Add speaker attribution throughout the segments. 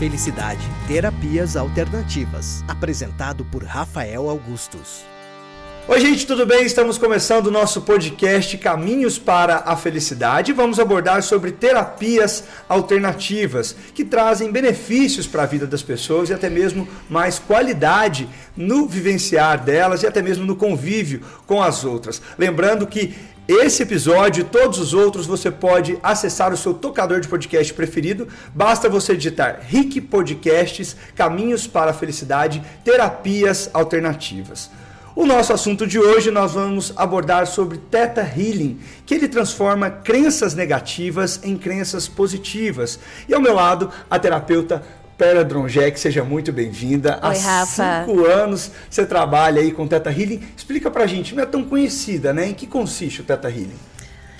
Speaker 1: Felicidade Terapias Alternativas. Apresentado por Rafael Augustos.
Speaker 2: Oi, gente, tudo bem? Estamos começando o nosso podcast Caminhos para a Felicidade. Vamos abordar sobre terapias alternativas que trazem benefícios para a vida das pessoas e até mesmo mais qualidade no vivenciar delas e até mesmo no convívio com as outras. Lembrando que esse episódio e todos os outros você pode acessar o seu tocador de podcast preferido. Basta você digitar Rick Podcasts, Caminhos para a Felicidade, Terapias Alternativas. O nosso assunto de hoje nós vamos abordar sobre Theta Healing, que ele transforma crenças negativas em crenças positivas. E ao meu lado, a terapeuta Pera Dronjek, seja muito bem-vinda.
Speaker 3: Há Rafa.
Speaker 2: cinco anos você trabalha aí com Theta Healing. Explica pra gente, não é tão conhecida, né? Em que consiste o Theta Healing?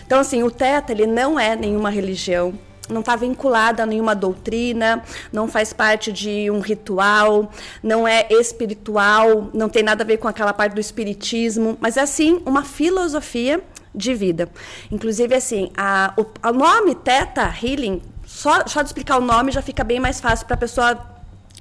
Speaker 3: Então, assim, o Theta, ele não é nenhuma religião, não está vinculada a nenhuma doutrina, não faz parte de um ritual, não é espiritual, não tem nada a ver com aquela parte do espiritismo, mas é assim uma filosofia de vida. Inclusive, assim, a, o, o nome Theta Healing, só, só de explicar o nome já fica bem mais fácil para a pessoa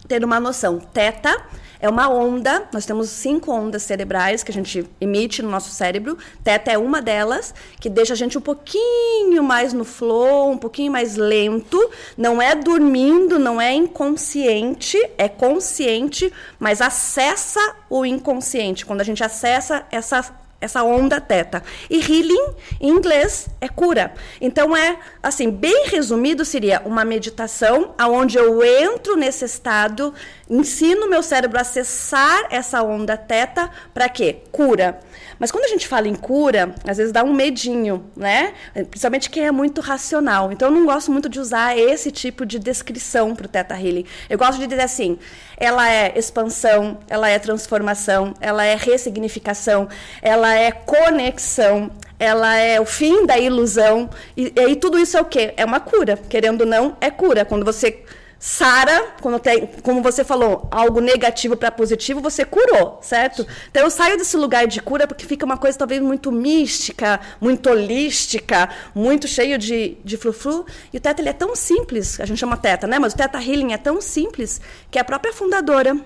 Speaker 3: ter uma noção. Theta é uma onda, nós temos cinco ondas cerebrais que a gente emite no nosso cérebro. Teta é uma delas, que deixa a gente um pouquinho mais no flow, um pouquinho mais lento. Não é dormindo, não é inconsciente, é consciente, mas acessa o inconsciente. Quando a gente acessa essa essa onda teta. E healing, em inglês, é cura. Então é, assim, bem resumido seria uma meditação aonde eu entro nesse estado, ensino meu cérebro a acessar essa onda teta para quê? Cura. Mas quando a gente fala em cura, às vezes dá um medinho, né? Principalmente quem é muito racional. Então eu não gosto muito de usar esse tipo de descrição para o Teta Healing. Eu gosto de dizer assim: ela é expansão, ela é transformação, ela é ressignificação, ela é conexão, ela é o fim da ilusão. E, e aí tudo isso é o quê? É uma cura. Querendo ou não, é cura. Quando você Sara, quando tem, como você falou, algo negativo para positivo, você curou, certo? Então eu saio desse lugar de cura porque fica uma coisa talvez muito mística, muito holística, muito cheio de, de frufru. E o Teta ele é tão simples, a gente chama Teta, né? Mas o Teta Healing é tão simples que a própria fundadora,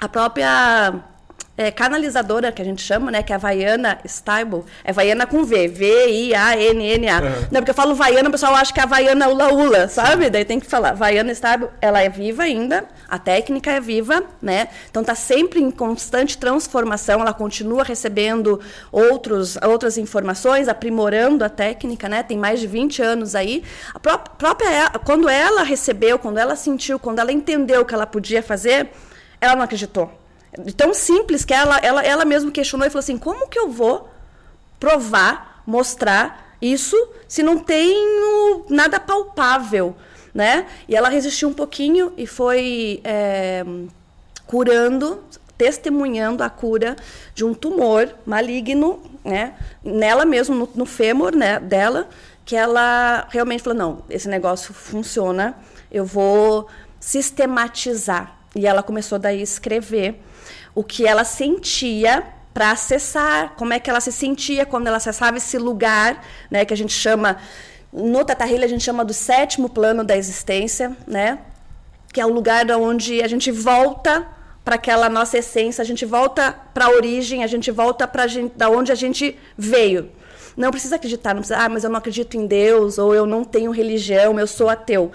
Speaker 3: a própria é, canalizadora, que a gente chama, né? Que é a Vaiana Stable. É Vaiana com V. V-I-A-N-N-A. Uhum. Não, porque eu falo Vaiana, o pessoal acha que é a Vaiana Ula Ula, sabe? Daí tem que falar. Vaiana Stable, ela é viva ainda, a técnica é viva, né? Então tá sempre em constante transformação, ela continua recebendo outros, outras informações, aprimorando a técnica, né? Tem mais de 20 anos aí. A pró própria, quando ela recebeu, quando ela sentiu, quando ela entendeu o que ela podia fazer, ela não acreditou tão simples que ela, ela, ela mesma questionou e falou assim: como que eu vou provar, mostrar isso se não tenho nada palpável? Né? E ela resistiu um pouquinho e foi é, curando, testemunhando a cura de um tumor maligno, né? Nela mesmo, no, no fêmur né, dela, que ela realmente falou: não, esse negócio funciona, eu vou sistematizar. E ela começou daí a escrever o que ela sentia para acessar, como é que ela se sentia quando ela acessava esse lugar, né, que a gente chama no Tata a gente chama do sétimo plano da existência, né? Que é o lugar onde a gente volta para aquela nossa essência, a gente volta para a origem, a gente volta para da onde a gente veio. Não precisa acreditar, não precisa, ah, mas eu não acredito em Deus, ou eu não tenho religião, eu sou ateu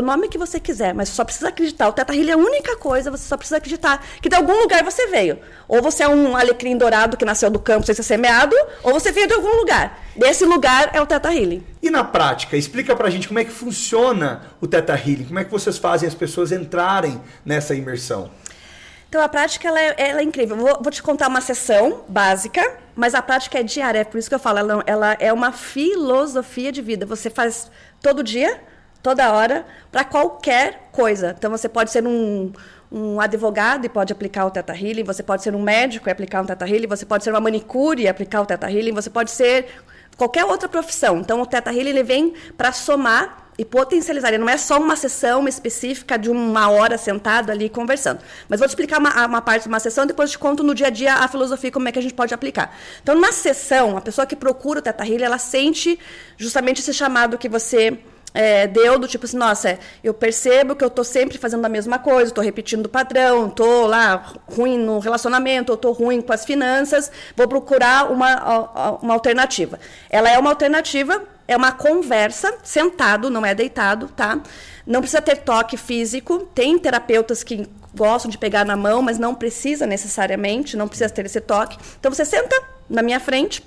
Speaker 3: o nome que você quiser, mas só precisa acreditar. O Teta Healing é a única coisa, você só precisa acreditar que de algum lugar você veio. Ou você é um alecrim dourado que nasceu do campo sem ser semeado, ou você veio de algum lugar. Desse lugar é o Teta Healing.
Speaker 2: E na prática, explica pra gente como é que funciona o Teta Healing, como é que vocês fazem as pessoas entrarem nessa imersão.
Speaker 3: Então a prática ela é, ela é incrível. Vou, vou, te contar uma sessão básica, mas a prática é diária. É por isso que eu falo, ela, ela é uma filosofia de vida. Você faz todo dia, toda hora, para qualquer coisa. Então, você pode ser um, um advogado e pode aplicar o Teta Healing, você pode ser um médico e aplicar o Teta Healing, você pode ser uma manicure e aplicar o Teta Healing, você pode ser qualquer outra profissão. Então, o Teta Healing ele vem para somar e potencializar. Ele não é só uma sessão específica de uma hora sentado ali conversando. Mas vou te explicar uma, uma parte de uma sessão depois te conto no dia a dia a filosofia como é que a gente pode aplicar. Então, numa sessão, a pessoa que procura o Teta Healing, ela sente justamente esse chamado que você é, deu do tipo assim, nossa, eu percebo que eu tô sempre fazendo a mesma coisa, tô repetindo o padrão, tô lá ruim no relacionamento, eu tô ruim com as finanças, vou procurar uma, uma alternativa. Ela é uma alternativa, é uma conversa, sentado, não é deitado, tá? Não precisa ter toque físico, tem terapeutas que gostam de pegar na mão, mas não precisa necessariamente, não precisa ter esse toque. Então você senta na minha frente,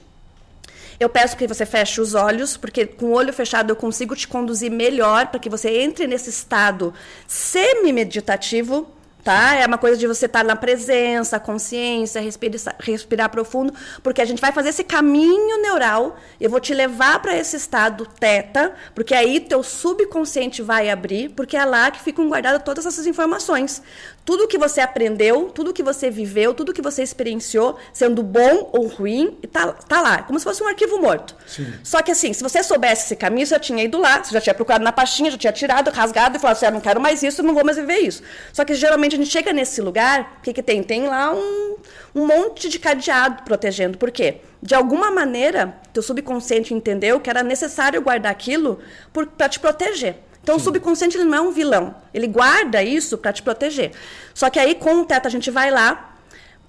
Speaker 3: eu peço que você feche os olhos, porque com o olho fechado eu consigo te conduzir melhor para que você entre nesse estado semi-meditativo tá? É uma coisa de você estar tá na presença, consciência, respirar, respirar profundo, porque a gente vai fazer esse caminho neural. Eu vou te levar para esse estado teta, porque aí teu subconsciente vai abrir, porque é lá que ficam guardadas todas essas informações. Tudo que você aprendeu, tudo que você viveu, tudo que você experienciou, sendo bom ou ruim, tá, tá lá, como se fosse um arquivo morto. Sim. Só que assim, se você soubesse esse caminho, você já tinha ido lá, você já tinha procurado na pastinha, já tinha tirado, rasgado e falado assim, ah, não quero mais isso, não vou mais viver isso. Só que geralmente a gente chega nesse lugar, o que, que tem? Tem lá um, um monte de cadeado protegendo. Por quê? De alguma maneira, teu subconsciente entendeu que era necessário guardar aquilo para te proteger. Então, Sim. o subconsciente ele não é um vilão. Ele guarda isso para te proteger. Só que aí, com o teto, a gente vai lá.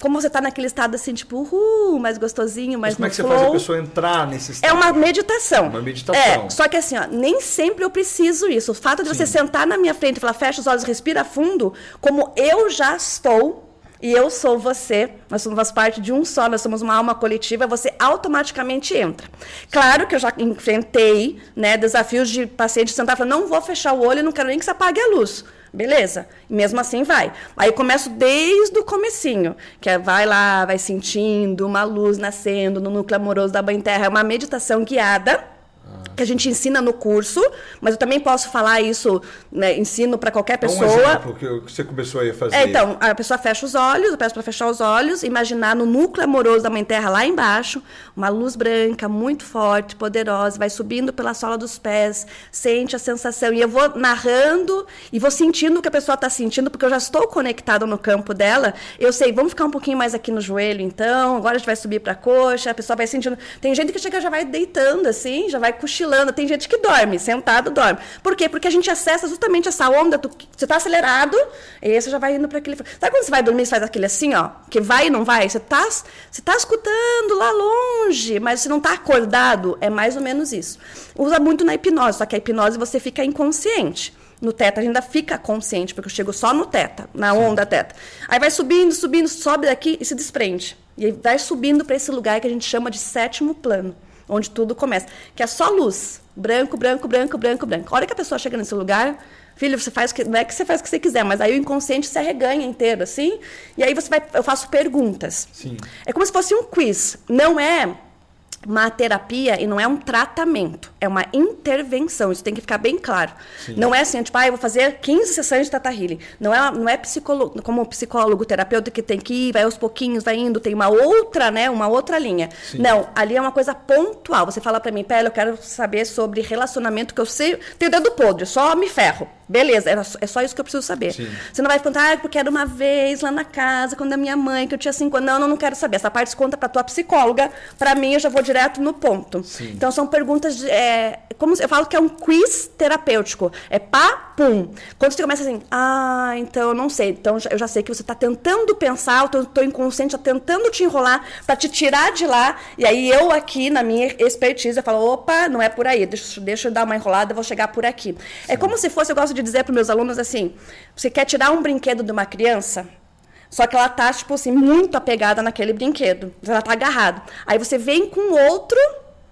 Speaker 3: Como você está naquele estado assim, tipo, uhul, mais gostosinho, mais
Speaker 2: Mas como
Speaker 3: é que
Speaker 2: flow, você faz a pessoa entrar nesse estado?
Speaker 3: É uma meditação.
Speaker 2: Uma meditação.
Speaker 3: É, só que assim, ó, nem sempre eu preciso isso. O fato de Sim. você sentar na minha frente e falar, fecha os olhos, respira fundo, como eu já estou e eu sou você, nós somos parte de um só, nós somos uma alma coletiva, você automaticamente entra. Claro que eu já enfrentei né, desafios de paciente sentar e falar, não vou fechar o olho, não quero nem que você apague a luz. Beleza. Mesmo assim vai. Aí eu começo desde o comecinho, que é vai lá, vai sentindo uma luz nascendo no núcleo amoroso da Mãe Terra. É uma meditação guiada que a gente ensina no curso, mas eu também posso falar isso, né, ensino para qualquer pessoa. Um
Speaker 2: exemplo que você começou a fazer.
Speaker 3: É, então, a pessoa fecha os olhos, eu peço para fechar os olhos, imaginar no núcleo amoroso da Mãe Terra lá embaixo, uma luz branca muito forte, poderosa, vai subindo pela sola dos pés, sente a sensação e eu vou narrando e vou sentindo o que a pessoa está sentindo, porque eu já estou conectada no campo dela. Eu sei, vamos ficar um pouquinho mais aqui no joelho, então. Agora a gente vai subir para a coxa, a pessoa vai sentindo. Tem gente que chega já vai deitando assim, já vai cochilando. Tem gente que dorme, sentado dorme. Por quê? Porque a gente acessa justamente essa onda. Tu, você está acelerado, e aí você já vai indo para aquele. Sabe quando você vai dormir, você faz aquele assim, ó? Que vai e não vai? Você está você tá escutando lá longe, mas você não está acordado. É mais ou menos isso. Usa muito na hipnose, só que a hipnose você fica inconsciente. No teta, a gente ainda fica consciente, porque eu chego só no teta, na onda teta. Aí vai subindo, subindo, sobe daqui e se desprende. E vai subindo para esse lugar que a gente chama de sétimo plano onde tudo começa, que é só luz, branco, branco, branco, branco, branco. A hora que a pessoa chega nesse lugar, filho, você faz que não é que você faz o que você quiser, mas aí o inconsciente se arreganha inteiro, assim, e aí você vai, eu faço perguntas.
Speaker 2: Sim.
Speaker 3: É como se fosse um quiz. Não é uma terapia e não é um tratamento, é uma intervenção. Isso tem que ficar bem claro. Sim. Não é assim, tipo, ah, eu vou fazer 15 sessões de Tata Healing. Não é, não é psicólogo, como psicólogo, terapeuta que tem que ir, vai aos pouquinhos, vai indo, tem uma outra, né, uma outra linha. Sim. Não, ali é uma coisa pontual. Você fala para mim, Pele, eu quero saber sobre relacionamento que eu sei, tenho dedo podre, só me ferro. Beleza, é só isso que eu preciso saber. Sim. Você não vai contar, ah, porque era uma vez lá na casa, quando a minha mãe, que eu tinha cinco anos. Não, não, não quero saber. Essa parte conta para tua psicóloga. Para mim, eu já vou direto no ponto. Sim. Então, são perguntas, de, é, como eu falo que é um quiz terapêutico. É pá, pum. Quando você começa assim, ah, então eu não sei. Então, eu já sei que você está tentando pensar, o teu, inconsciente está tentando te enrolar para te tirar de lá. E aí, eu aqui, na minha expertise, eu falo, opa, não é por aí. Deixa, deixa eu dar uma enrolada, eu vou chegar por aqui. É Sim. É como se fosse, eu gosto de de dizer para meus alunos assim: você quer tirar um brinquedo de uma criança? Só que ela tá, tipo assim, muito apegada naquele brinquedo. Ela tá agarrada. Aí você vem com outro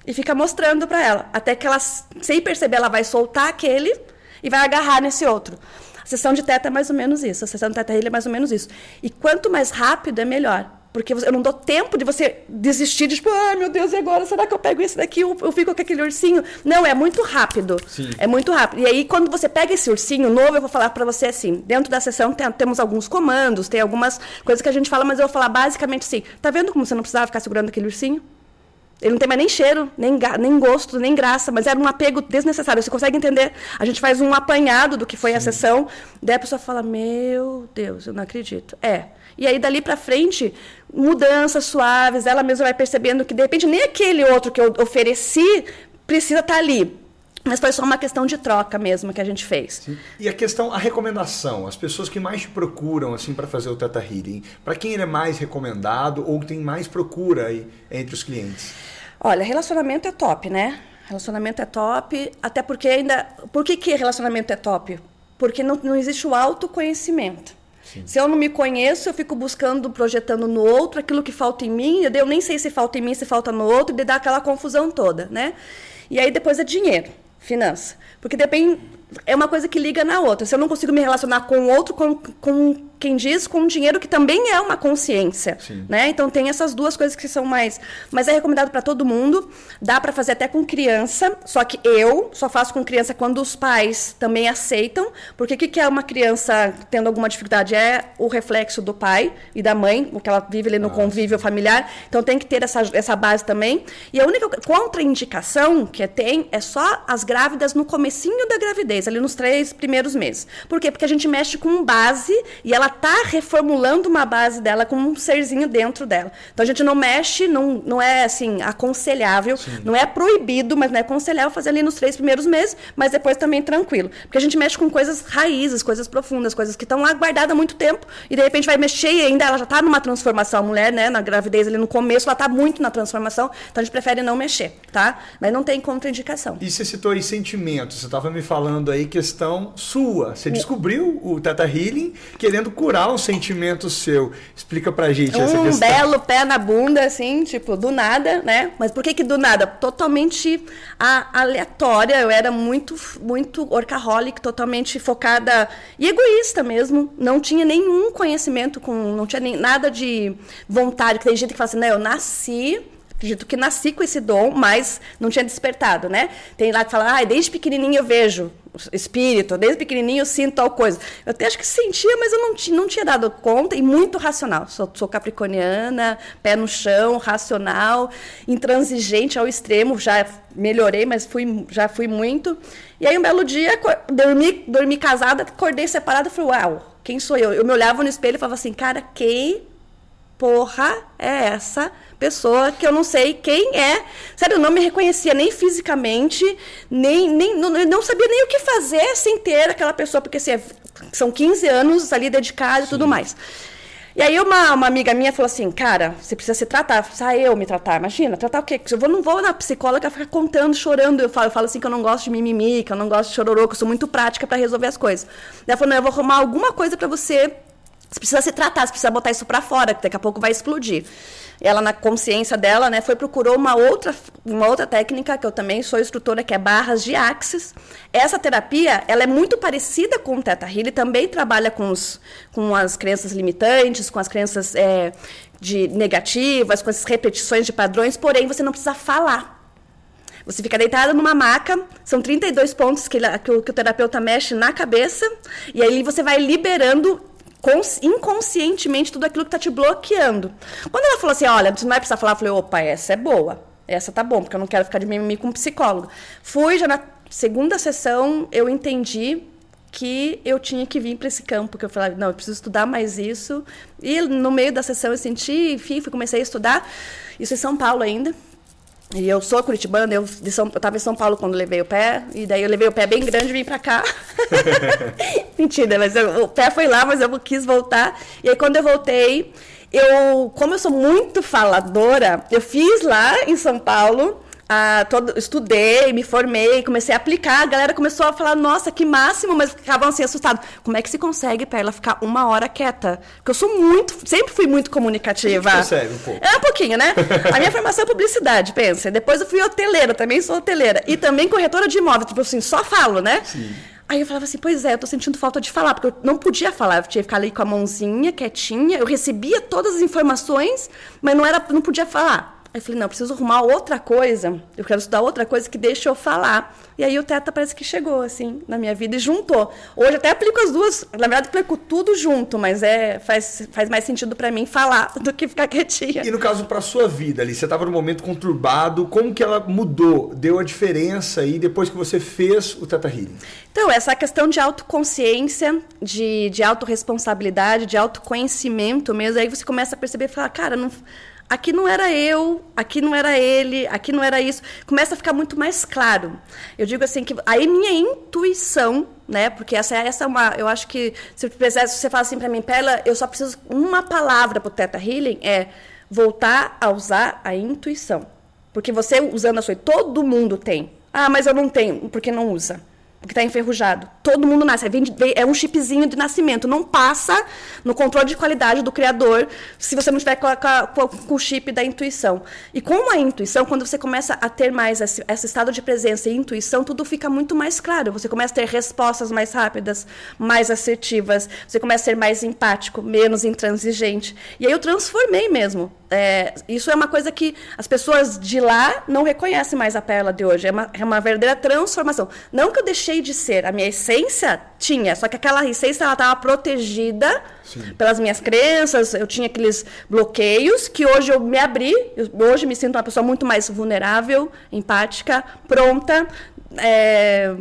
Speaker 3: e fica mostrando para ela. Até que ela, sem perceber, ela vai soltar aquele e vai agarrar nesse outro. A sessão de teta é mais ou menos isso. A sessão de teta é mais ou menos isso. E quanto mais rápido é melhor. Porque eu não dou tempo de você desistir de, tipo, ai meu Deus, e agora? Será que eu pego esse daqui? Eu, eu fico com aquele ursinho? Não, é muito rápido.
Speaker 2: Sim.
Speaker 3: É muito rápido. E aí, quando você pega esse ursinho novo, eu vou falar para você assim: dentro da sessão tem, temos alguns comandos, tem algumas coisas que a gente fala, mas eu vou falar basicamente assim: tá vendo como você não precisava ficar segurando aquele ursinho? Ele não tem mais nem cheiro, nem, nem gosto, nem graça, mas era um apego desnecessário. Você consegue entender? A gente faz um apanhado do que foi Sim. a sessão, daí a pessoa fala: Meu Deus, eu não acredito. É. E aí, dali para frente, mudanças suaves, ela mesma vai percebendo que, de repente, nem aquele outro que eu ofereci precisa estar tá ali. Mas foi só uma questão de troca mesmo que a gente fez.
Speaker 2: Sim. E a questão, a recomendação, as pessoas que mais te procuram assim para fazer o Teta Healing, para quem ele é mais recomendado ou tem mais procura aí entre os clientes?
Speaker 3: Olha, relacionamento é top, né? Relacionamento é top, até porque ainda. Por que, que relacionamento é top? Porque não, não existe o autoconhecimento. Sim. Se eu não me conheço, eu fico buscando, projetando no outro aquilo que falta em mim, eu nem sei se falta em mim, se falta no outro, e dá aquela confusão toda, né? E aí depois é dinheiro, finança. Porque depende, é uma coisa que liga na outra. Se eu não consigo me relacionar com o outro, com, com quem diz com dinheiro que também é uma consciência, Sim. né? Então tem essas duas coisas que são mais, mas é recomendado para todo mundo. Dá para fazer até com criança, só que eu só faço com criança quando os pais também aceitam, porque o que, que é uma criança tendo alguma dificuldade é o reflexo do pai e da mãe, o que ela vive ali no Nossa. convívio familiar. Então tem que ter essa, essa base também. E a única contraindicação que tem é só as grávidas no comecinho da gravidez, ali nos três primeiros meses. Por quê? Porque a gente mexe com base e ela está reformulando uma base dela com um serzinho dentro dela. Então a gente não mexe, não, não é assim aconselhável, Sim. não é proibido, mas não é aconselhável fazer ali nos três primeiros meses, mas depois também tranquilo. Porque a gente mexe com coisas raízes, coisas profundas, coisas que estão lá guardadas há muito tempo e de repente vai mexer e ainda ela já está numa transformação. A mulher, né, na gravidez ali no começo, ela está muito na transformação, então a gente prefere não mexer, tá? Mas não tem contraindicação.
Speaker 2: E você citou aí sentimentos, você estava me falando aí questão sua. Você descobriu o Teta Healing querendo curar um sentimento seu. Explica pra gente
Speaker 3: um
Speaker 2: essa
Speaker 3: questão. Um belo pé na bunda, assim, tipo, do nada, né? Mas por que que do nada? Totalmente aleatória. Eu era muito, muito orcaholic, totalmente focada e egoísta mesmo. Não tinha nenhum conhecimento com... Não tinha nem, nada de vontade. Que tem gente que fala assim, né? Eu nasci acredito que nasci com esse dom, mas não tinha despertado, né? Tem lá que fala, ah, desde pequenininho eu vejo espírito, desde pequenininho eu sinto tal coisa. Eu até acho que sentia, mas eu não, não tinha dado conta e muito racional. Sou, sou capricorniana, pé no chão, racional, intransigente ao extremo. Já melhorei, mas fui, já fui muito. E aí um belo dia, dormi, dormi casada, acordei separada e falei, uau, quem sou eu? Eu me olhava no espelho e falava assim, cara, quem porra é essa pessoa que eu não sei quem é. Sério, eu não me reconhecia nem fisicamente, nem, nem não, não sabia nem o que fazer sem ter aquela pessoa, porque assim, é, são 15 anos ali dedicados e tudo mais. E aí uma, uma amiga minha falou assim, cara, você precisa se tratar. Precisa eu me tratar. Imagina, tratar o quê? Eu vou, não vou na psicóloga ficar contando, chorando. Eu falo, eu falo assim que eu não gosto de mimimi, que eu não gosto de chororô, que eu sou muito prática para resolver as coisas. Ela falou, não, eu vou arrumar alguma coisa para você você precisa se tratar, você precisa botar isso para fora, que daqui a pouco vai explodir. Ela, na consciência dela, né, foi procurou uma outra, uma outra técnica, que eu também sou instrutora, que é barras de axis. Essa terapia, ela é muito parecida com o Theta Healing, também trabalha com, os, com as crenças limitantes, com as crenças é, de negativas, com essas repetições de padrões, porém você não precisa falar. Você fica deitada numa maca, são 32 pontos que, que, o, que o terapeuta mexe na cabeça, e aí você vai liberando inconscientemente tudo aquilo que está te bloqueando. Quando ela falou assim, olha, você não vai precisar falar, eu falei, opa, essa é boa. Essa tá bom, porque eu não quero ficar de mimimi com um psicólogo. Fui, já na segunda sessão, eu entendi que eu tinha que vir para esse campo, que eu falei, não, eu preciso estudar mais isso. E no meio da sessão eu senti, enfim, comecei a estudar. Isso em São Paulo ainda. E eu sou curitibana, eu, de São, eu tava em São Paulo quando levei o pé, e daí eu levei o pé bem grande e vim pra cá. Mentira, mas eu, o pé foi lá, mas eu quis voltar. E aí quando eu voltei, eu, como eu sou muito faladora, eu fiz lá em São Paulo ah, todo, estudei, me formei, comecei a aplicar, a galera começou a falar, nossa, que máximo, mas ficavam assim assustados. Como é que se consegue para ela ficar uma hora quieta? Porque eu sou muito, sempre fui muito comunicativa.
Speaker 2: Consegue um pouco.
Speaker 3: É um pouquinho, né? A minha formação é publicidade, pensa. Depois eu fui hoteleira, também sou hoteleira. E também corretora de imóvel, tipo assim, só falo, né? Sim. Aí eu falava assim, pois é, eu tô sentindo falta de falar, porque eu não podia falar, eu tinha que ficar ali com a mãozinha, quietinha, eu recebia todas as informações, mas não era, não podia falar. Aí eu falei, não, preciso arrumar outra coisa. Eu quero estudar outra coisa que deixe eu falar. E aí o Teta parece que chegou, assim, na minha vida e juntou. Hoje até aplico as duas, na verdade aplico tudo junto, mas é faz, faz mais sentido para mim falar do que ficar quietinha.
Speaker 2: E no caso para sua vida ali, você estava num momento conturbado, como que ela mudou? Deu a diferença aí depois que você fez o Teta Healing?
Speaker 3: Então, essa questão de autoconsciência, de, de autorresponsabilidade, de autoconhecimento mesmo, aí você começa a perceber e falar, cara, não aqui não era eu, aqui não era ele, aqui não era isso. Começa a ficar muito mais claro. Eu digo assim que aí minha intuição, né? Porque essa essa é uma, eu acho que se você fala assim para mim, Pela, eu só preciso uma palavra para o Teta Healing é voltar a usar a intuição. Porque você usando a sua, todo mundo tem. Ah, mas eu não tenho, porque não usa porque está enferrujado. Todo mundo nasce. É um chipzinho de nascimento. Não passa no controle de qualidade do criador se você não estiver com, com, com, o chip da intuição. E com a intuição, quando você começa a ter mais esse, esse, estado de presença e intuição, tudo fica muito mais claro. Você começa a ter respostas mais rápidas, mais assertivas. Você começa a ser mais empático, menos intransigente. E aí eu transformei mesmo. É, isso é uma coisa que as pessoas de lá não reconhecem mais a Perla de hoje. É uma, é uma verdadeira transformação. Não que eu deixei de ser, a minha essência tinha, só que aquela essência ela estava protegida Sim. pelas minhas crenças, eu tinha aqueles bloqueios que hoje eu me abri, eu, hoje me sinto uma pessoa muito mais vulnerável, empática, pronta. É,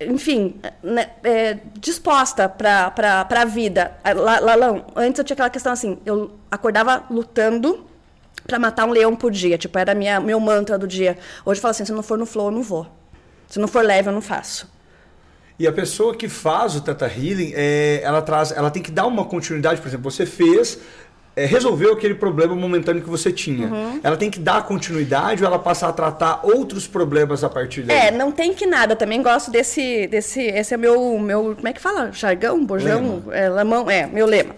Speaker 3: enfim, né, é, disposta para a vida. Lalão, antes eu tinha aquela questão assim, eu acordava lutando para matar um leão por dia, tipo, era minha meu mantra do dia. Hoje eu falo assim, se não for no flow, eu não vou. Se não for leve, eu não faço.
Speaker 2: E a pessoa que faz o Teta Healing, é, ela traz, ela tem que dar uma continuidade, por exemplo, você fez, é, resolveu aquele problema momentâneo que você tinha. Uhum. Ela tem que dar continuidade ou ela passa a tratar outros problemas a partir daí?
Speaker 3: É, não tem que nada. Eu também gosto desse, desse, esse é meu, meu, como é que fala? Jargão, bojão, lema. é, lamão, é, meu lema.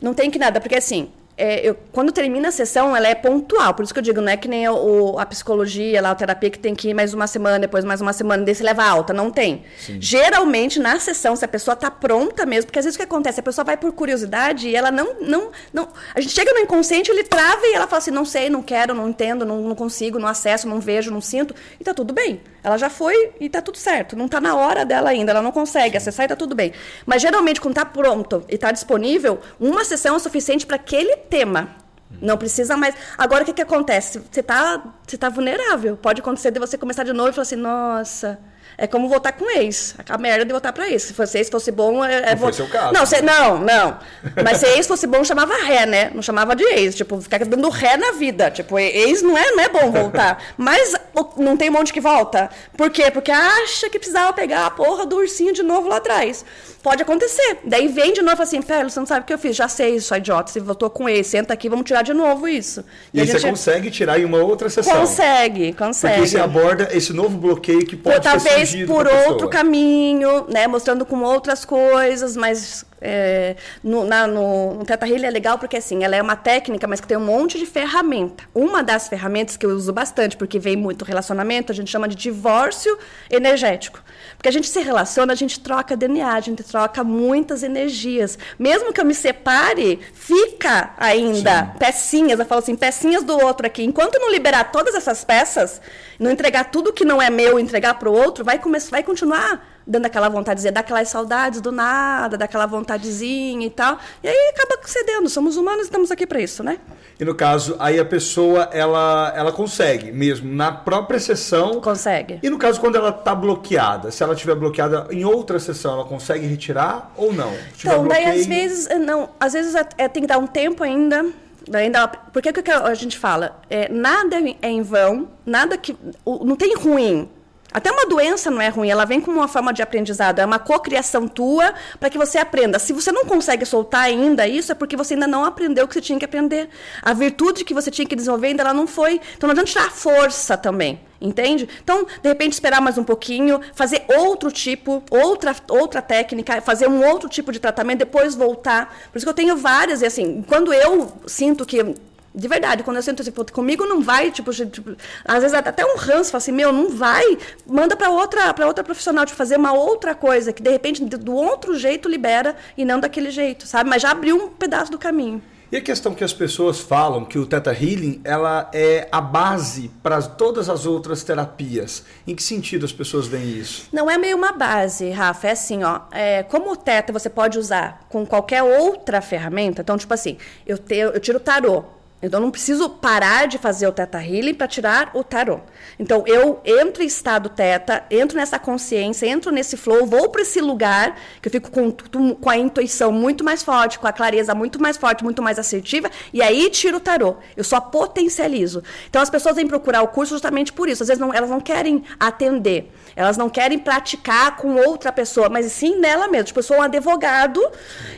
Speaker 3: Não tem que nada, porque assim, é, eu, quando termina a sessão, ela é pontual. Por isso que eu digo, não é que nem o, a psicologia, lá, a terapia, que tem que ir mais uma semana, depois mais uma semana, desse leva alta. Não tem. Sim. Geralmente, na sessão, se a pessoa está pronta mesmo, porque às vezes o que acontece? A pessoa vai por curiosidade e ela não. não, não a gente chega no inconsciente, ele trava e ela fala assim: não sei, não quero, não entendo, não, não consigo, não acesso, não vejo, não sinto. E tá tudo bem. Ela já foi e tá tudo certo. Não tá na hora dela ainda, ela não consegue acessar e tá tudo bem. Mas geralmente, quando tá pronto e tá disponível, uma sessão é suficiente para aquele tema. Não precisa mais. Agora, o que, que acontece? Você está você tá vulnerável. Pode acontecer de você começar de novo e falar assim: nossa, é como voltar com ex. A merda de voltar para ex. Se fosse ex fosse bom, é,
Speaker 2: é não seu caso.
Speaker 3: Não, se, não, não. Mas se ex fosse bom, chamava ré, né? Não chamava de ex. Tipo, ficar dando ré na vida. Tipo, ex não é, não é bom voltar. Mas não tem um monte que volta. Por quê? Porque acha que precisava pegar a porra do ursinho de novo lá atrás. Pode acontecer. Daí vem de novo e assim, Pelo, você não sabe o que eu fiz. Já sei, sua idiota. Você voltou com ex, senta aqui, vamos tirar de novo isso.
Speaker 2: E, e aí gente... você consegue tirar em uma outra sessão.
Speaker 3: Consegue, consegue.
Speaker 2: Porque você aborda esse novo bloqueio que pode
Speaker 3: Ou, ser Por outro caminho, né? Mostrando com outras coisas, mas é, no, na, no, no Teta Healing é legal porque assim, ela é uma técnica, mas que tem um monte de ferramenta. Uma das ferramentas que eu uso bastante, porque vem muito relacionamento, a gente chama de divórcio energético. Porque a gente se relaciona, a gente troca DNA, a gente troca muitas energias. Mesmo que eu me separe, fica ainda Sim. pecinhas, eu falo assim, pecinhas do outro aqui. Enquanto não liberar todas essas peças, não entregar tudo que não é meu, entregar para o outro, vai, começar, vai continuar dando aquela vontadezinha, daquelas saudades do nada, daquela vontadezinha e tal. E aí acaba cedendo. Somos humanos e estamos aqui para isso, né?
Speaker 2: E no caso, aí a pessoa, ela, ela consegue mesmo, na própria sessão.
Speaker 3: Consegue.
Speaker 2: E no caso, quando ela está bloqueada, se ela estiver bloqueada em outra sessão, ela consegue retirar ou não?
Speaker 3: então, daí às vezes, não, às vezes é, é, tem que dar um tempo ainda. ainda porque o que a gente fala? É, nada é em vão, nada que. Não tem ruim até uma doença não é ruim, ela vem como uma forma de aprendizado, é uma cocriação tua para que você aprenda. Se você não consegue soltar ainda isso, é porque você ainda não aprendeu o que você tinha que aprender. A virtude que você tinha que desenvolver ainda ela não foi. Então não adianta tirar força também, entende? Então, de repente, esperar mais um pouquinho, fazer outro tipo, outra, outra técnica, fazer um outro tipo de tratamento, depois voltar. Por isso que eu tenho várias, e assim, quando eu sinto que de verdade, quando eu sinto assim, comigo não vai, tipo, tipo, às vezes até um ranço, fala assim, meu, não vai, manda para outra, para outra profissional de tipo, fazer uma outra coisa que de repente do outro jeito libera e não daquele jeito, sabe? Mas já abriu um pedaço do caminho.
Speaker 2: E a questão que as pessoas falam que o Theta Healing ela é a base para todas as outras terapias. Em que sentido as pessoas veem isso?
Speaker 3: Não é meio uma base, Rafa. É assim, ó. É, como o Theta você pode usar com qualquer outra ferramenta. Então, tipo assim, eu, te, eu tiro tarô Então, eu não preciso parar de fazer o Teta Healing para tirar o tarô. Então, eu entro em estado Teta, entro nessa consciência, entro nesse flow, vou para esse lugar, que eu fico com, com a intuição muito mais forte, com a clareza muito mais forte, muito mais assertiva, e aí tiro o tarô. Eu só potencializo. Então, as pessoas vêm procurar o curso justamente por isso. Às vezes, não, elas não querem atender, elas não querem praticar com outra pessoa, mas sim nela mesma. Tipo, eu sou um advogado,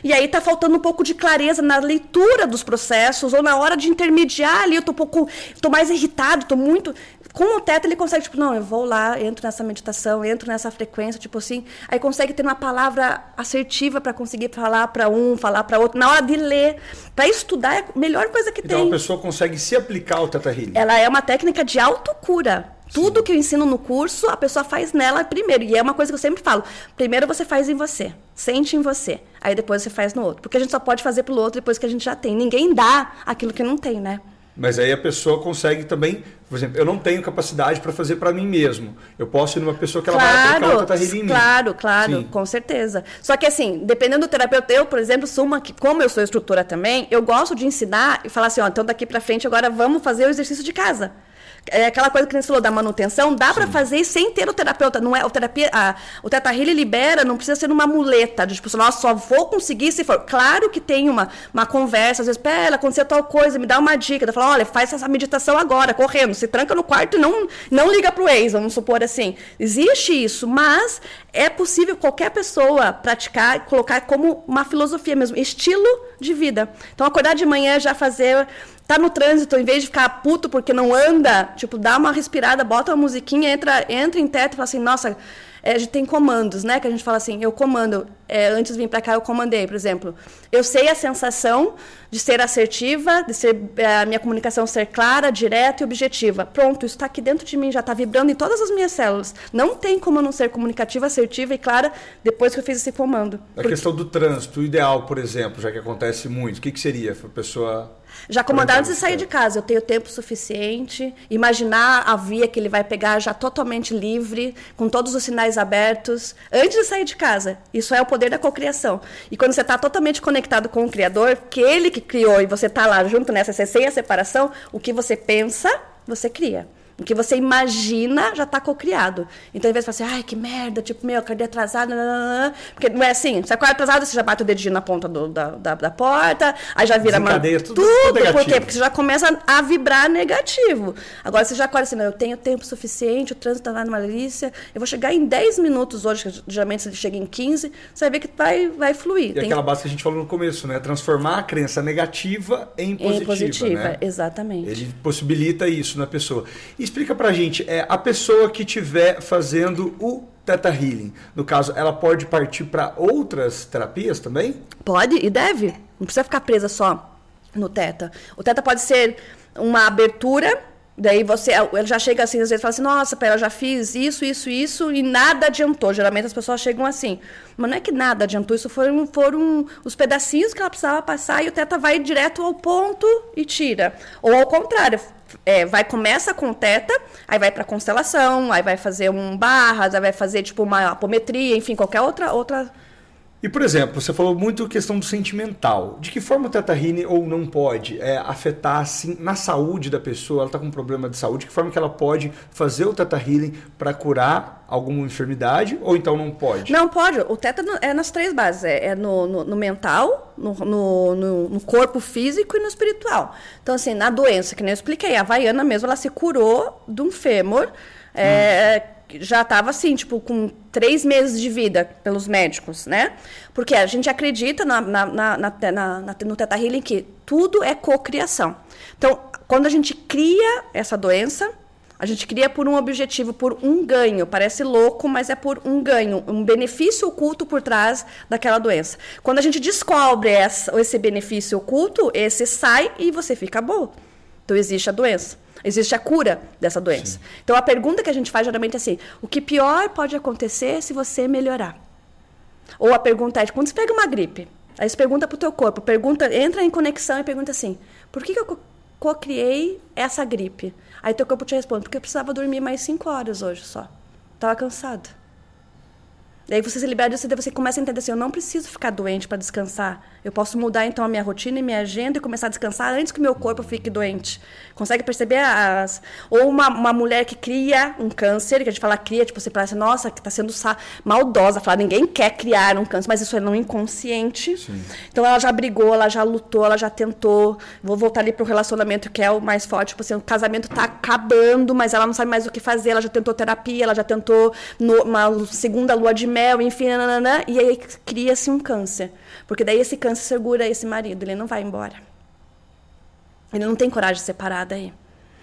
Speaker 3: e aí está faltando um pouco de clareza na leitura dos processos, ou na hora de intermediar ali, eu tô um pouco, tô mais irritado, tô muito com o teto ele consegue tipo, não, eu vou lá, entro nessa meditação, entro nessa frequência, tipo assim, aí consegue ter uma palavra assertiva para conseguir falar para um, falar para outro, na hora de ler, para estudar é a melhor coisa que
Speaker 2: então,
Speaker 3: tem.
Speaker 2: Então a pessoa consegue se aplicar ao Teta Healing.
Speaker 3: Ela é uma técnica de autocura. Tudo Sim. que eu ensino no curso, a pessoa faz nela primeiro. E é uma coisa que eu sempre falo. Primeiro você faz em você. Sente em você. Aí depois você faz no outro. Porque a gente só pode fazer pelo outro depois que a gente já tem. Ninguém dá aquilo que não tem, né?
Speaker 2: Mas aí a pessoa consegue também, por exemplo, eu não tenho capacidade para fazer para mim mesmo. Eu posso ir numa pessoa que ela
Speaker 3: claro,
Speaker 2: vai aplicar o Tata Healing em
Speaker 3: mim. Claro, claro, Sim. com certeza. Só que assim, dependendo do terapeuta, eu, por exemplo, sou uma que, como eu sou instrutora também, eu gosto de ensinar e falar assim, ó, então daqui para frente agora vamos fazer o exercício de casa é aquela coisa que você falou da manutenção, dá para fazer sem ter o terapeuta. Não é o terapia, a, o Teta Healing libera, não precisa ser uma muleta de tipo, nossa, só vou conseguir se for. Claro que tem uma, uma conversa, às vezes, pera, aconteceu tal coisa, me dá uma dica. Eu falo, olha, faz essa meditação agora, correndo, se tranca no quarto e não, não liga pro ex, vamos supor assim. Existe isso, mas é possível qualquer pessoa praticar, colocar como uma filosofia mesmo, estilo de vida. Então, acordar de manhã já fazer tá no trânsito, em vez de ficar puto porque não anda, tipo, dá uma respirada, bota uma musiquinha, entra, entra em teto e fala assim, nossa, é, a gente tem comandos, né? Que a gente fala assim, eu comando. É, antes de vir para cá, eu comandei, por exemplo. Eu sei a sensação de ser assertiva, de ser é, a minha comunicação ser clara, direta e objetiva. Pronto, isso está aqui dentro de mim, já está vibrando em todas as minhas células. Não tem como eu não ser comunicativa, assertiva e clara depois que eu fiz esse comando.
Speaker 2: A Porque... questão do trânsito, ideal, por exemplo, já que acontece muito, o que, que seria para a pessoa
Speaker 3: já comandar antes de sair de casa, eu tenho tempo suficiente. Imaginar a via que ele vai pegar já totalmente livre, com todos os sinais abertos, antes de sair de casa. Isso é o poder da cocriação. E quando você está totalmente conectado com o Criador, que ele que criou e você está lá junto nessa, sem a separação, o que você pensa, você cria. O que você imagina já está cocriado. Então, ao invés de falar assim, ai, que merda, tipo, meu, acordei atrasado, porque não é assim, você acorda atrasado, você já bate o dedinho na ponta do, da, da, da, porta, aí já vira
Speaker 2: uma... tudo, tudo,
Speaker 3: tudo por quê? Porque você já começa a vibrar negativo. Agora você já acorda assim, não, eu tenho tempo suficiente, o trânsito está lá numa delícia, eu vou chegar em 10 minutos hoje, que geralmente você chega em 15, você vai ver que vai, vai fluir.
Speaker 2: E Tem... aquela base que a gente falou no começo, né? Transformar a crença negativa em positiva. Em positiva, né?
Speaker 3: exatamente.
Speaker 2: Ele possibilita isso na pessoa. E explica pra gente, é, a pessoa que estiver fazendo o Teta Healing, no caso, ela pode partir para outras terapias também?
Speaker 3: Pode e deve. Não precisa ficar presa só no Teta. O Teta pode ser uma abertura Daí você ele já chega assim, às vezes fala assim, nossa, pera, eu já fiz isso, isso, isso, e nada adiantou. Geralmente as pessoas chegam assim. Mas não é que nada adiantou, isso foram, foram os pedacinhos que ela precisava passar e o teta vai direto ao ponto e tira. Ou ao contrário, é, vai começa com teta, aí vai para constelação, aí vai fazer um barras, aí vai fazer tipo uma apometria, enfim, qualquer outra outra
Speaker 2: e, por exemplo, você falou muito questão do sentimental. De que forma o Teta Healing ou não pode é, afetar assim, na saúde da pessoa? Ela está com um problema de saúde. De que forma que ela pode fazer o Teta Healing para curar alguma enfermidade? Ou então não pode?
Speaker 3: Não pode. O Teta é nas três bases. É, é no, no, no, mental, no, no, no, corpo físico e no espiritual. Então, assim, na doença, que nem eu expliquei, a Havaiana mesmo, ela se curou de um fêmur. É, hum já estava assim, tipo, com três meses de vida pelos médicos, né? Porque a gente acredita na, na, na, na no Teta Healing que tudo é cocriação. Então, quando a gente cria essa doença, a gente cria por um objetivo, por um ganho. Parece louco, mas é por um ganho, um benefício oculto por trás daquela doença. Quando a gente descobre essa, esse benefício oculto, esse sai e você fica bom. Então existe a doença. Existe a cura dessa doença. Sim. Então a pergunta que a gente faz geralmente é assim: o que pior pode acontecer se você melhorar? Ou a pergunta é: quando você pega uma gripe, aí você pergunta para o teu corpo, pergunta, entra em conexão e pergunta assim: por que, que eu co-criei essa gripe? Aí teu corpo te responde: porque eu precisava dormir mais cinco horas hoje só. Estava cansado. Daí você se libera disso, daí você começa a entender assim, eu não preciso ficar doente para descansar. Eu posso mudar então a minha rotina e minha agenda e começar a descansar antes que o meu corpo fique doente. Consegue perceber as ou uma, uma mulher que cria um câncer, que a gente fala cria, tipo você parece, nossa, que está sendo maldosa, falar ninguém quer criar um câncer, mas isso é no inconsciente. Sim. Então ela já brigou, ela já lutou, ela já tentou. Vou voltar ali pro relacionamento que é o mais forte, tipo assim, o casamento está acabando, mas ela não sabe mais o que fazer, ela já tentou terapia, ela já tentou no, uma segunda lua de mel mel, enfim, nananã, e aí cria-se um câncer. Porque daí esse câncer segura esse marido, ele não vai embora. Ele não tem coragem de separar daí.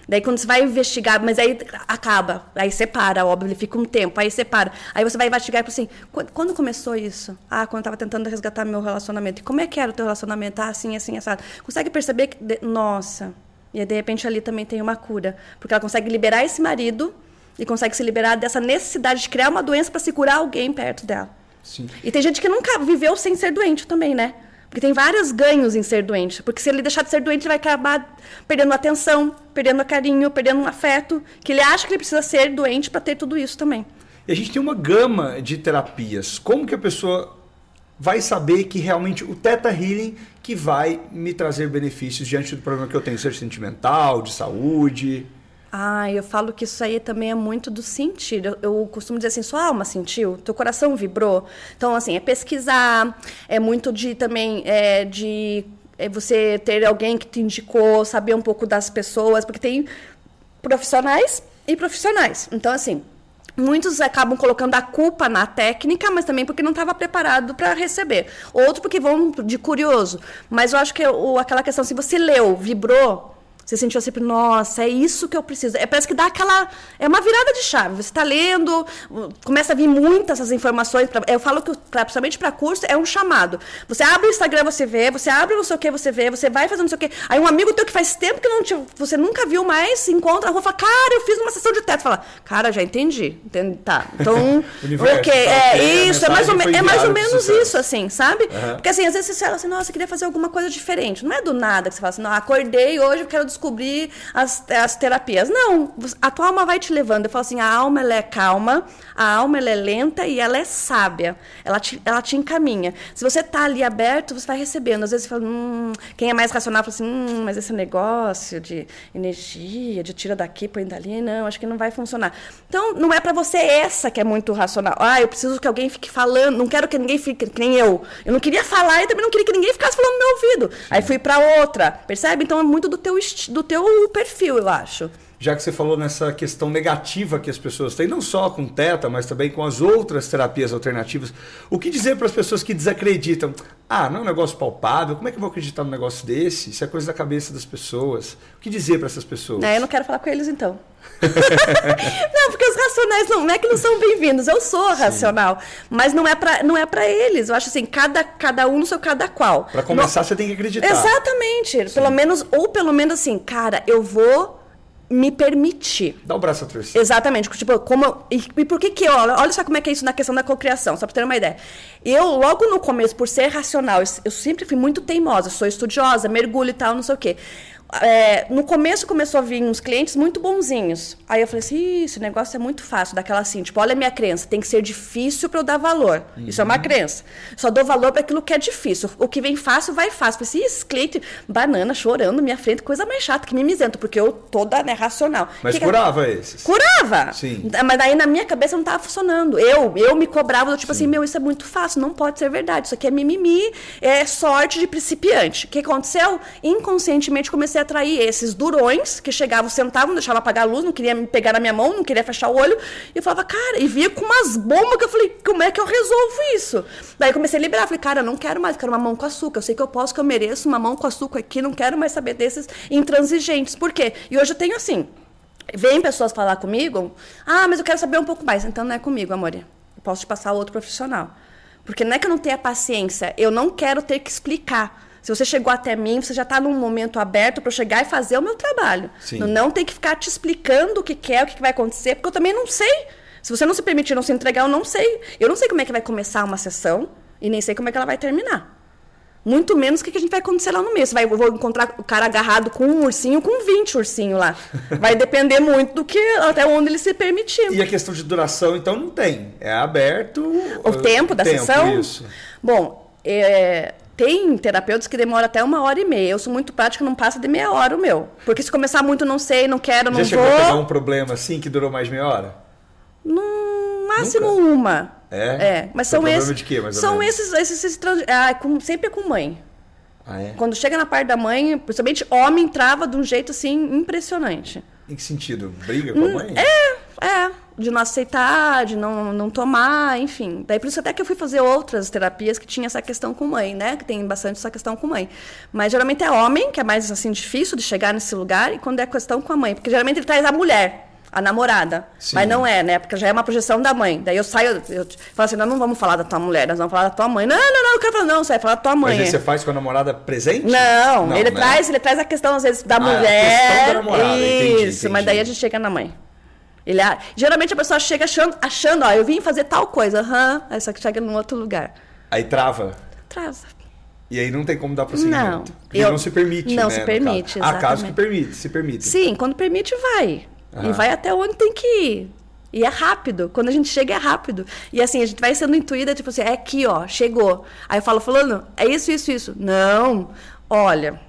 Speaker 3: Daí quando você vai investigar, mas aí acaba, aí separa, óbvio, ele fica um tempo, aí separa. Aí você vai investigar e fala assim, quando começou isso? Ah, quando eu estava tentando resgatar meu relacionamento. E como é que era o teu relacionamento? Ah, assim, assim, assado. Consegue perceber que, nossa, e aí, de repente ali também tem uma cura. Porque ela consegue liberar esse marido e consegue se liberar dessa necessidade de criar uma doença para se curar alguém perto dela. Sim. E tem gente que nunca viveu sem ser doente também, né? Porque tem vários ganhos em ser doente. Porque se ele deixar de ser doente, ele vai acabar perdendo atenção, perdendo carinho, perdendo um afeto, que ele acha que ele precisa ser doente para ter tudo isso também.
Speaker 2: E a gente tem uma gama de terapias. Como que a pessoa vai saber que realmente o Theta Healing que vai me trazer benefícios diante do problema que eu tenho, seja sentimental, de saúde?
Speaker 3: Ah, eu falo que isso aí também é muito do sentir. Eu, eu, costumo dizer assim, sua alma sentiu, teu coração vibrou. Então, assim, é pesquisar, é muito de também é, de é você ter alguém que te indicou, saber um pouco das pessoas, porque tem profissionais e profissionais. Então, assim, Muitos acabam colocando a culpa na técnica, mas também porque não estava preparado para receber. Outro porque vão de curioso. Mas eu acho que o, aquela questão, se você leu, vibrou, você sentiu sempre, nossa, é isso que eu preciso. É, parece que dá aquela. É uma virada de chave. Você está lendo, começa a vir muitas essas informações. Pra, eu falo que, pra, principalmente para curso, é um chamado. Você abre o Instagram, você vê, você abre não sei o que, você vê, você vai fazendo não sei o que. Aí um amigo teu que faz tempo que não te, você nunca viu mais, se encontra na rua e fala, cara, eu fiz uma sessão de teto. Fala, cara, já entendi. entendi tá. Então, ok. Tá, é, isso, é mais ou, é mais ou menos isso, assim, sabe? Uhum. Porque assim, às vezes você fala assim, nossa, eu queria fazer alguma coisa diferente. Não é do nada que você fala assim, não, acordei hoje, eu quero descobrir as, as terapias. Não, a tua alma vai te levando. Eu falo assim, a alma ela é calma, a alma ela é lenta e ela é sábia. Ela te, ela te encaminha. Se você tá ali aberto, você vai recebendo. Às vezes você fala, hum, quem é mais racional fala assim, hum, mas esse negócio de energia, de tira daqui, põe dali, não, acho que não vai funcionar. Então, não é para você essa que é muito racional. Ah, eu preciso que alguém fique falando, não quero que ninguém fique que nem eu. Eu não queria falar e também não queria que ninguém ficasse falando no meu ouvido. Aí fui para outra, percebe? Então é muito do teu do teu perfil, eu acho.
Speaker 2: Já que você falou nessa questão negativa que as pessoas têm, não só com teta, mas também com as outras terapias alternativas, o que dizer para as pessoas que desacreditam? Ah, não é um negócio palpável, como é que eu vou acreditar num negócio desse? Isso é coisa da cabeça das pessoas. O que dizer para essas pessoas?
Speaker 3: É, eu não quero falar com eles então. não, porque os racionais não, não é que não são bem-vindos. Eu sou racional, mas não é para não é para eles. Eu acho assim, cada cada um no seu cada qual.
Speaker 2: Para começar, você tem que acreditar.
Speaker 3: Exatamente. Sim. Pelo menos ou pelo menos assim, cara, eu vou me permitir.
Speaker 2: Dá o um braço a torcer.
Speaker 3: Exatamente. Tipo, como, e, e, por que que eu... Olha só como é que é isso na questão da cocriação, só para ter uma ideia. Eu, logo no começo, por ser racional, eu, eu sempre fui muito teimosa, sou estudiosa, mergulho e tal, não sei o quê é, no começo começou a vir uns clientes muito bonzinhos. Aí eu falei assim, esse negócio é muito fácil, daquela assim, tipo, olha a minha crença, tem que ser difícil para eu dar valor. Uhum. Isso é uma crença. Só dou valor para aquilo que é difícil. O que vem fácil, vai fácil. Eu falei assim, esse cliente, banana, chorando na minha frente, coisa mais chata, que mimizento, porque eu toda né, racional.
Speaker 2: Mas
Speaker 3: que
Speaker 2: curava que... esses?
Speaker 3: Curava! Sim. Mas daí na minha cabeça não estava funcionando. Eu, eu me cobrava, tipo Sim. assim, meu, isso é muito fácil, não pode ser verdade. Isso aqui é mimimi, é sorte de principiante. O que aconteceu? Inconscientemente comecei a atrair esses durões que chegavam, sentavam, deixavam apagar a luz, não queria me pegar na minha mão, não queria fechar o olho. E eu falava, cara, e via com umas bombas que eu falei, como é que eu resolvo isso? Daí comecei a liberar, falei, cara, eu não quero mais, quero uma mão com açúcar. Eu sei que eu posso, que eu mereço uma mão com açúcar aqui, não quero mais saber desses intransigentes. Por quê? E hoje eu tenho assim. Vem pessoas falar comigo, ah, mas eu quero saber um pouco mais. Então não é comigo, amor. Eu posso te passar outro profissional. Porque não é que eu não tenha paciência, eu não quero ter que explicar. Se você chegou até mim, você já está num momento aberto para eu chegar e fazer o meu trabalho. Sim. Não, tem que ficar te explicando o que quer, o que vai acontecer, porque eu também não sei. Se você não se permitir não se entregar, eu não sei. Eu não sei como é que vai começar uma sessão e nem sei como é que ela vai terminar. Muito menos o que a gente vai acontecer lá no meio. Você vai, eu vou encontrar o cara agarrado com um ursinho, com 20 ursinhos lá. Vai depender muito do que até onde ele se permitir.
Speaker 2: E a questão de duração, então, não tem. É aberto.
Speaker 3: O tempo da
Speaker 2: tempo,
Speaker 3: sessão?
Speaker 2: Isso.
Speaker 3: Bom, é, tem terapeutas que demoram até uma hora e meia. Eu sou muito prática, não passa de meia hora o meu. Porque se começar muito, não sei, não quero, não
Speaker 2: Já chegou
Speaker 3: vou.
Speaker 2: a pegar um problema assim que durou mais meia hora?
Speaker 3: No máximo
Speaker 2: Nunca?
Speaker 3: uma.
Speaker 2: É?
Speaker 3: É, mas
Speaker 2: Foi
Speaker 3: são
Speaker 2: problema
Speaker 3: esses.
Speaker 2: de quê, mais
Speaker 3: são esses, esses, esses trans- ah, com- sempre com mãe.
Speaker 2: Ah, é?
Speaker 3: Quando chega na parte da mãe, principalmente homem trava de um jeito assim impressionante.
Speaker 2: Em que sentido? Briga com a mãe?
Speaker 3: É, de não aceitar, de não, não tomar, enfim. Daí por isso até que eu fui fazer outras terapias que tinha essa questão com mãe, né? Que tem bastante essa questão com mãe. Mas geralmente é homem, que é mais assim difícil de chegar nesse lugar, e quando é questão com a mãe, porque geralmente ele traz a mulher. A namorada.
Speaker 2: Sim.
Speaker 3: Mas não é, né? Porque já é uma projeção da mãe. Daí eu saio, eu falo assim: nós não vamos falar da tua mulher, nós vamos falar da tua mãe. Não, não, não, eu quero falar, não, você vai falar da tua mãe.
Speaker 2: Mas aí você faz com a namorada presente?
Speaker 3: Não, ele,
Speaker 2: né?
Speaker 3: traz, ele traz a questão, às vezes, da
Speaker 2: Ah, a
Speaker 3: mulher.
Speaker 2: questão da namorada, entendi,
Speaker 3: Isso,
Speaker 2: entendi.
Speaker 3: mas daí a gente chega na mãe. Ele, ah, geralmente a pessoa chega achando, achando, ó, eu vim fazer tal coisa, aham, aí só que chega num outro lugar.
Speaker 2: Aí trava.
Speaker 3: Trava.
Speaker 2: E aí não tem como dar prosseguimento.
Speaker 3: Não, eu-
Speaker 2: não se permite,
Speaker 3: não
Speaker 2: né,
Speaker 3: se permite,
Speaker 2: caso. Há casos que
Speaker 3: exatamente.
Speaker 2: permite, se permite.
Speaker 3: Sim, quando permite, vai.
Speaker 2: Aham.
Speaker 3: E vai até onde tem que ir. E é rápido. Quando a gente chega, é rápido. E assim, a gente vai sendo intuída, tipo assim, é aqui, ó, chegou. Aí eu falo, fulano, é isso, isso, isso. Não, olha,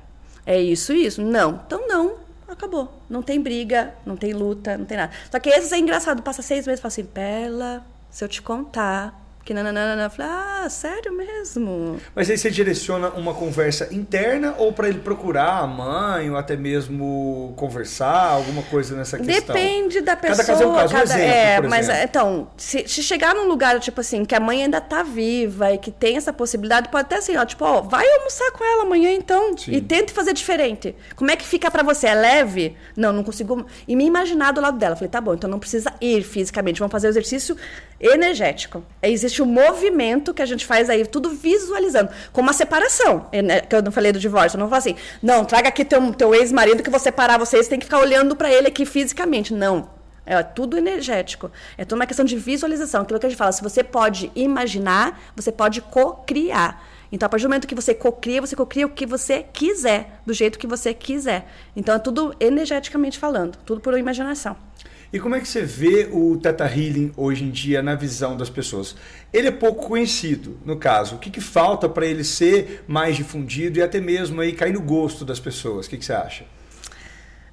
Speaker 3: é isso, isso. Não. Então não, acabou. Não tem briga, não tem luta, não tem nada. Só que esses é engraçado, passa seis meses e fala assim, Perla, se eu te contar. Que nananana, eu falei, ah, sério mesmo?
Speaker 2: Mas aí você direciona uma conversa interna ou para ele procurar a mãe ou até mesmo conversar, alguma coisa nessa questão?
Speaker 3: Depende da
Speaker 2: Cada
Speaker 3: pessoa.
Speaker 2: caso é um caso. Um
Speaker 3: cada-
Speaker 2: exemplo,
Speaker 3: é, mas
Speaker 2: exemplo.
Speaker 3: então, se, se chegar num lugar, tipo assim, que a mãe ainda tá viva e que tem essa possibilidade, pode até assim, ó, tipo, ó, vai almoçar com ela amanhã então.
Speaker 2: Sim.
Speaker 3: E tente fazer diferente. Como é que fica pra você? É leve? Não, não consigo. E me imaginar do lado dela. Falei, tá bom, então não precisa ir fisicamente, vamos fazer o exercício energético. Aí existe o movimento que a gente faz aí, tudo visualizando, como uma separação, é, né, que eu não falei do divórcio, eu não falo assim, não, traga aqui teu, teu ex-marido que vou separar vocês, tem que ficar olhando pra ele aqui fisicamente. Não. É tudo energético. É tudo uma questão de visualização. Aquilo que a gente fala, se você pode imaginar, você pode co-criar. Então, a partir do momento que você cocria, você cocria o que você quiser, do jeito que você quiser. Então, é tudo energeticamente falando, tudo por imaginação.
Speaker 2: E como é que você vê o Teta Healing hoje em dia na visão das pessoas? Ele é pouco conhecido, no caso. O que, que falta para ele ser mais difundido e até mesmo aí cair no gosto das pessoas? O que, que você acha?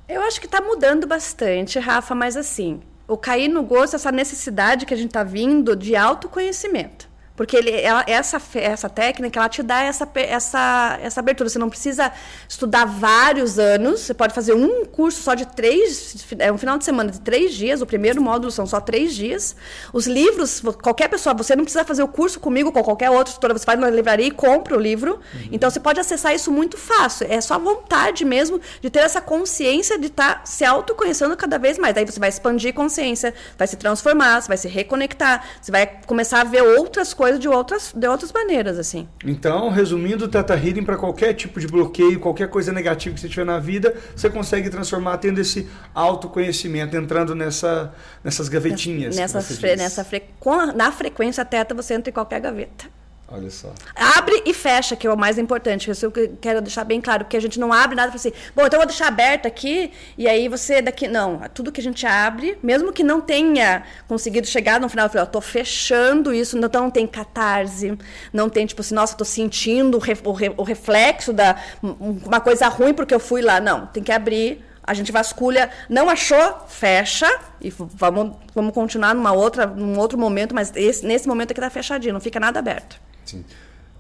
Speaker 3: Eu acho que está mudando bastante, Rafa, mas assim, o cair no gosto, essa necessidade que a gente está vindo de autoconhecimento. Porque ele, ela- essa, essa técnica, ela te dá essa, essa, essa abertura. Você não precisa estudar vários anos. Você pode fazer um curso só de três... É um final de semana de três dias. O primeiro módulo são só três dias. Os livros, qualquer pessoa... Você não precisa fazer o curso comigo, com qualquer outra tutora. Você vai na livraria e compra o livro. Então, você pode acessar isso muito fácil. É só vontade mesmo de ter essa consciência de estar se autoconhecendo cada vez mais. Daí você vai expandir consciência, vai se transformar, você vai se reconectar, você vai começar a ver outras coisas de outras, de outras maneiras, assim.
Speaker 2: Então, resumindo, o Teta Healing para qualquer tipo de bloqueio, qualquer coisa negativa que você tiver na vida, você consegue transformar tendo esse autoconhecimento, entrando nessa, nessas gavetinhas.
Speaker 3: Nessa,
Speaker 2: você
Speaker 3: fre- nessa fre- com a- na frequência teta, você entra em qualquer gaveta.
Speaker 2: Olha só.
Speaker 3: Abre e fecha, que é o mais importante. Isso eu quero deixar bem claro, porque a gente não abre nada para assim, bom, então eu vou deixar aberto aqui, e aí você daqui. Não, tudo que a gente abre, mesmo que não tenha conseguido chegar no final, eu falei, ó, tô fechando isso, então não tem catarse, não tem tipo assim, nossa, tô sentindo o, re- o re- o reflexo da um- uma coisa ruim porque eu fui lá. Não, tem que abrir. A gente vasculha, não achou, fecha e vamos, vamos continuar numa outra, num outro momento, mas esse- nesse momento aqui tá fechadinho, não fica nada aberto.
Speaker 2: Sim.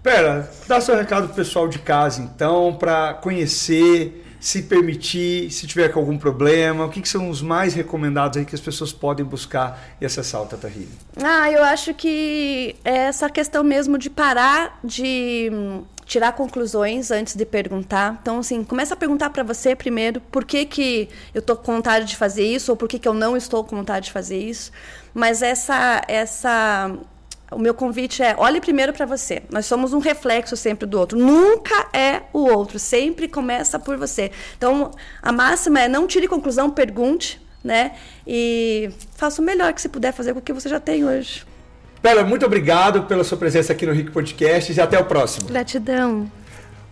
Speaker 2: Pera, dá seu recado pro pessoal de casa, então, para conhecer, se permitir, se tiver com algum problema, o que, que são os mais recomendados aí que as pessoas podem buscar e acessar o Teta Healing?
Speaker 3: Ah, eu acho que é essa questão mesmo de parar de hum, tirar conclusões antes de perguntar. Então, assim, começa a perguntar para você primeiro por que, que eu tô com vontade de fazer isso ou por que, que eu não estou com vontade de fazer isso. Mas essa, essa, o meu convite é olhe primeiro para você. Nós somos um reflexo sempre do outro. Nunca é o outro. Sempre começa por você. Então, a máxima é não tire conclusão, pergunte, né? E faça o melhor que você puder fazer com o que você já tem hoje.
Speaker 2: Pera, muito obrigado pela sua presença aqui no Rico Podcast e até o próximo.
Speaker 3: Gratidão.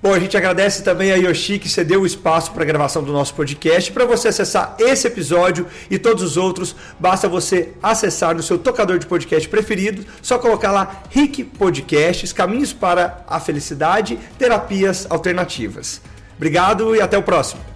Speaker 2: Bom, a gente agradece também a Yoshi que cedeu o espaço para a gravação do nosso podcast. Para você acessar esse episódio e todos os outros, basta você acessar no seu tocador de podcast preferido, só colocar lá Rick Podcasts, Caminhos para a Felicidade, Terapias Alternativas. Obrigado e até o próximo.